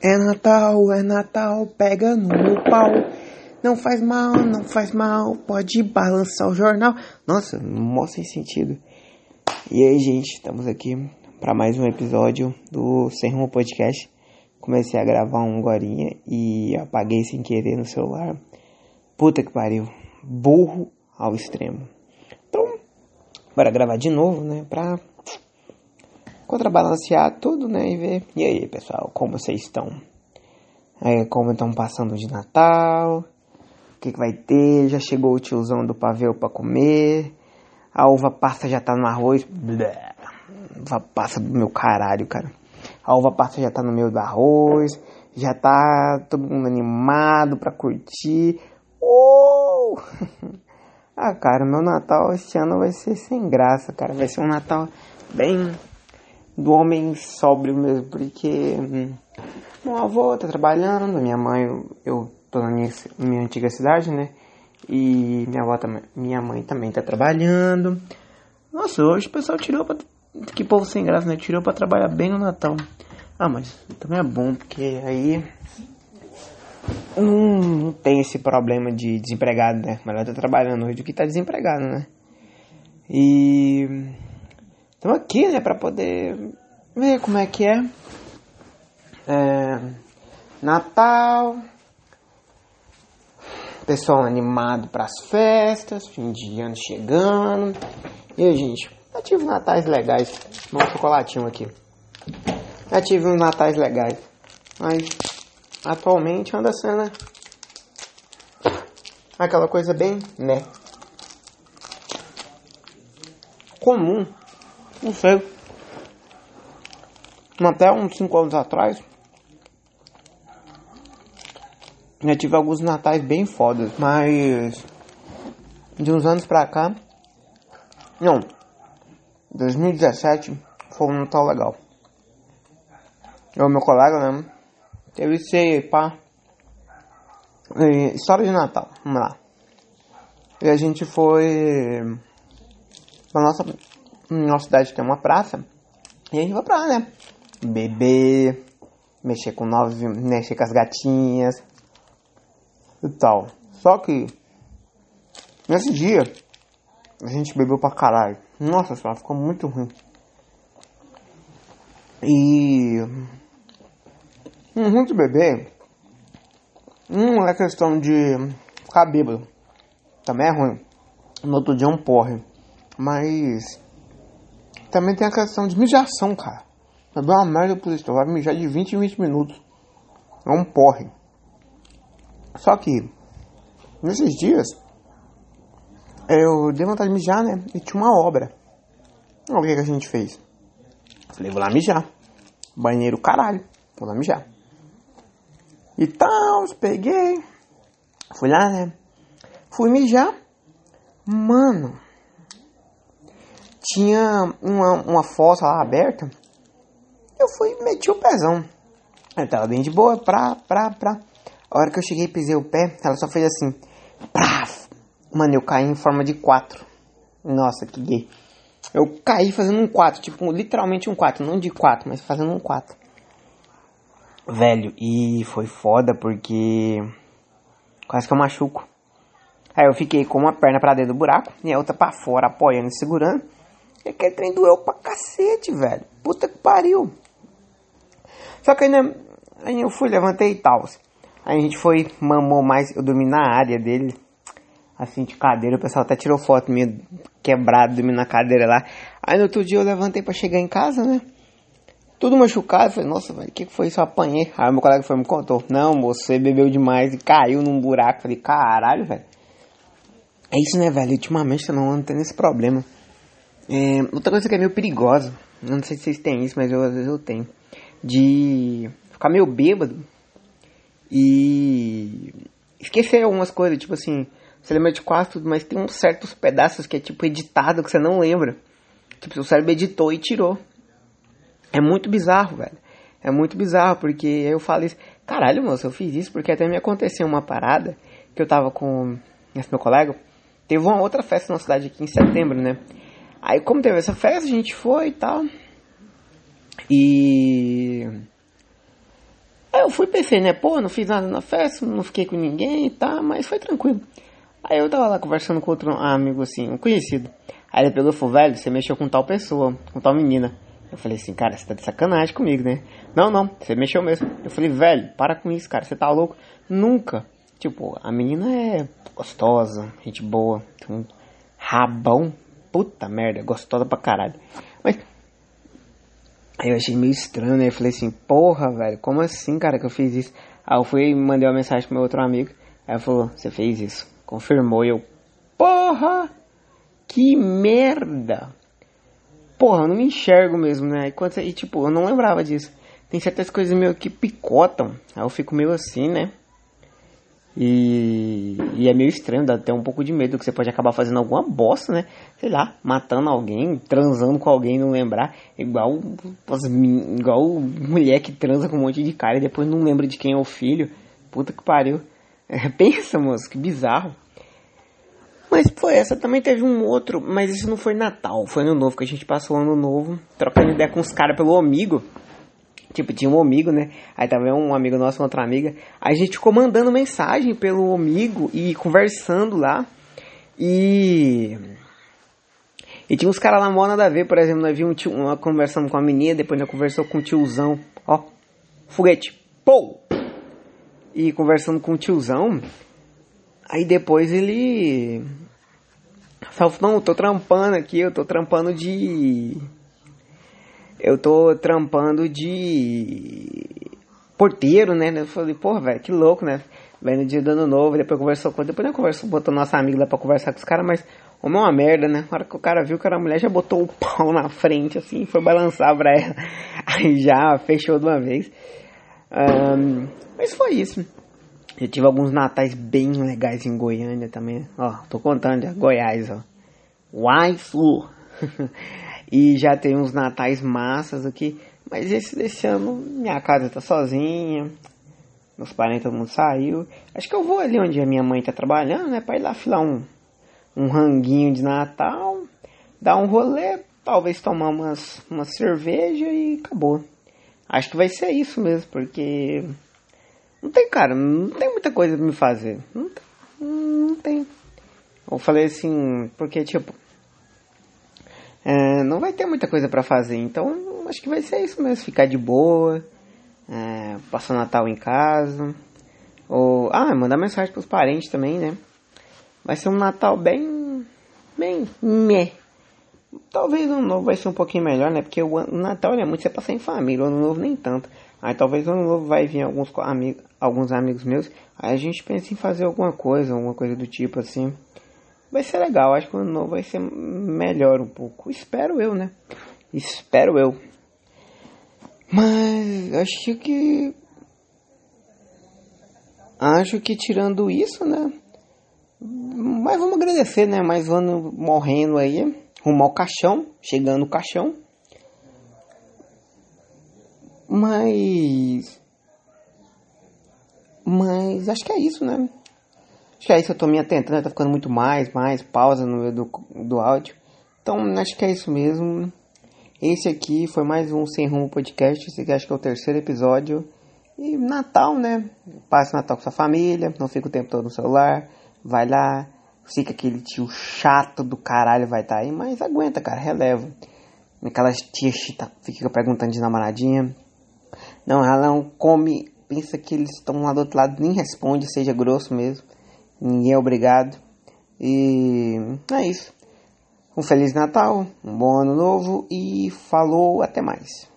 É Natal, é Natal, pega no meu pau. Não faz mal, não faz mal, pode balançar o jornal. Nossa, mó sem sentido. E aí, gente, estamos aqui para mais um episódio do Sem Rumo Podcast. Comecei a gravar um gorinha e apaguei sem querer no celular. Puta que pariu. Burro ao extremo. Então, bora gravar de novo, né? Pra contrabalancear tudo, né? E ver. E aí, pessoal, como vocês estão? É, como estão passando de Natal? O que, que vai ter? Já chegou o tiozão do pavê para comer? A uva passa já tá no arroz? Blé. Uva passa do meu caralho, cara. A uva passa já tá no meio do arroz. Já tá todo mundo animado pra curtir. Oh! ah, cara, meu Natal esse ano vai ser sem graça, cara. Vai ser um Natal bem do homem sóbrio mesmo, porque hum, meu avô tá trabalhando, minha mãe, eu, tô na minha, minha antiga cidade, né? E minha avó também, minha mãe também tá trabalhando. Nossa, hoje o pessoal tirou pra. Que povo sem graça, né? Tirou pra trabalhar bem no Natal. Ah, mas também é bom, porque aí. Não, não tem esse problema de desempregado, né? Melhor tá trabalhando hoje do que tá desempregado, né? E Estamos aqui, né, para poder ver como é que é. é. Natal. Pessoal animado para as festas, fim de ano chegando. E aí, gente, eu tive natais legais. Um chocolatinho aqui. Eu tive uns natais legais. Mas atualmente anda sendo aquela coisa bem, né? Comum não sei. Até uns 5 anos atrás. Já tive alguns natais bem fodas, mas de uns anos pra cá. Não. 2017 foi um Natal legal. Eu meu colega, né? Teve ceia pá. E, história de Natal, vamos lá. E a gente foi pra nossa nossa cidade tem uma praça. E a gente vai pra lá, né? Beber, mexer com novos, mexer com as gatinhas e tal. Só que nesse dia a gente bebeu pra caralho. Nossa senhora, ficou muito ruim. E um ruim de beber não é questão de ficar bêbado. Também é ruim. No outro dia é um porre. Mas também tem a questão de mijação, cara. Vai dar uma merda por isso. Vai mijar de 20 em 20 minutos. É um porre. Só que, nesses dias, eu dei vontade de mijar, né? E tinha uma obra. O que, que a gente fez? Falei, vou lá mijar. Banheiro, caralho. Vou lá mijar. E tal, peguei. Fui lá, né? Fui mijar. Mano, tinha uma, uma fossa lá aberta. Eu fui e meti o pezão. Ela tava bem de boa, pra, pra, pra. A hora que eu cheguei e pisei o pé, ela só fez assim. Pra. Mano, eu caí em forma de quatro. Nossa, que gay. Eu caí fazendo um 4, tipo, literalmente um 4, não de 4, mas fazendo um 4. Velho, e foi foda porque quase que eu machuco. Aí eu fiquei com uma perna pra dentro do buraco e a outra pra fora, apoiando e segurando. E aquele trem doeu pra cacete, velho. Puta que pariu. Só que ainda. Aí eu fui, levantei e tal. Aí a gente foi, mamou mais. Eu dormi na área dele. Assim, de cadeira. O pessoal até tirou foto minha quebrado, dormindo na cadeira lá. Aí no outro dia eu levantei pra chegar em casa, né? Tudo machucado. Falei, nossa, velho, o que, que foi isso? Eu apanhei. Aí meu colega foi me contou. Não, você bebeu demais e caiu num buraco. Falei, caralho, velho. É isso, né, velho? Ultimamente eu não ando tendo esse problema. É, outra coisa que é meio perigosa, não sei se vocês têm isso, mas eu, às vezes eu tenho, de ficar meio bêbado e esquecer algumas coisas, tipo assim, você lembra de quase tudo, mas tem uns certos pedaços que é tipo editado que você não lembra. Tipo, seu cérebro editou e tirou. É muito bizarro, velho. É muito bizarro, porque eu falei isso, caralho, moço, eu fiz isso porque até me aconteceu uma parada que eu tava com esse meu colega. Teve uma outra festa na cidade aqui em setembro, né? Aí como teve essa festa, a gente foi e tal. E. Aí eu fui pensei, né, pô, não fiz nada na festa, não fiquei com ninguém, tá, mas foi tranquilo. Aí eu tava lá conversando com outro amigo, assim, um conhecido. Aí ele pegou e falou, velho, você mexeu com tal pessoa, com tal menina. Eu falei assim, cara, você tá de sacanagem comigo, né? Não, não, você mexeu mesmo. Eu falei, velho, para com isso, cara, você tá louco? Nunca. Tipo, a menina é gostosa, gente boa, tem um rabão, puta merda, gostosa pra caralho. Mas aí eu achei meio estranho, né? Eu falei assim, porra, velho, como assim, cara, que eu fiz isso? Aí eu fui e mandei uma mensagem pro meu outro amigo. Aí ele falou, você fez isso. Confirmou e eu, porra, que merda. Porra, eu não me enxergo mesmo, né? E, quando, e tipo, eu não lembrava disso. Tem certas coisas meio que picotam. Aí eu fico meio assim, né? E, e, é meio estranho, dá até um pouco de medo que você pode acabar fazendo alguma bosta, né? Sei lá, matando alguém, transando com alguém, não lembrar. Igual, igual mulher que transa com um monte de cara e depois não lembra de quem é o filho. Puta que pariu. É, pensa, moço, que bizarro. Mas foi essa, também teve um outro, mas isso não foi Natal, foi Ano Novo, que a gente passou Ano Novo trocando ideia com os caras pelo amigo. Tipo, tinha um amigo, né? Aí tava um amigo nosso, outra amiga. Aí a gente ficou mandando mensagem pelo amigo e conversando lá. E. E tinha uns caras lá mó nada a ver, por exemplo, nós vimos um tio, uma conversando com a menina, depois nós conversou com o tiozão, ó, foguete, pou! E conversando com o tiozão, aí depois ele. Falou, não, eu tô trampando aqui, eu tô trampando de eu tô trampando de porteiro, né? Eu falei, porra, velho, que louco, né? Vem no dia do ano novo, depois conversou com depois eu botou nossa amiga lá pra conversar com os caras, mas homem é uma merda, né? Na hora que o cara viu que era mulher, já botou o pau na frente, assim, foi balançar pra ela. Aí já fechou de uma vez. Um, mas foi isso. Eu tive alguns natais bem legais em Goiânia também. Ó, tô contando Goiás, ó. Waifu. E já tem uns natais massas aqui. Mas esse desse ano, minha casa tá sozinha. Meus parentes, todo mundo saiu. Acho que eu vou ali onde a minha mãe tá trabalhando, né? Pra ir lá filar um, um ranguinho de Natal. Dar um rolê. Talvez tomar umas, uma cerveja e acabou. Acho que vai ser isso mesmo, porque... Não tem, cara, não tem muita coisa pra me fazer. Não, não tem. Eu falei assim, porque tipo é, não vai ter muita coisa para fazer, então acho que vai ser isso mesmo, ficar de boa, é, passar o Natal em casa, ou ah, mandar mensagem pros parentes também, né? Vai ser um Natal bem, bem meh. Talvez o ano novo vai ser um pouquinho melhor, né? Porque o, Natal é muito você passar em família, o ano novo nem tanto. Aí talvez o ano novo vai vir alguns amigos, alguns amigos meus, aí a gente pensa em fazer alguma coisa, alguma coisa do tipo assim vai ser legal. Acho que o ano novo vai ser melhor um pouco. Espero eu, né? Espero eu. Mas acho que. Acho que tirando isso, né? Mas vamos agradecer, né? Mais um ano morrendo aí. Rumo ao caixão. Chegando o caixão. Mas. Mas acho que é isso, né? Acho que é isso, eu tô me atentando, tá ficando muito mais, mais pausa no meio do, do áudio. Então, acho que é isso mesmo. Esse aqui foi mais um Sem Rumo Podcast. Esse aqui acho que é o terceiro episódio. E Natal, né? Passe Natal com sua família, não fica o tempo todo no celular. Vai lá. Sei que aquele tio chato do caralho vai estar tá aí, mas aguenta, cara, releva. Aquelas tia chita fica perguntando de namoradinha. Não, ela não come, pensa que eles estão lá do outro lado, nem responde, seja grosso mesmo. Ninguém é obrigado. E é isso. Um Feliz Natal, um bom ano novo e falou, até mais.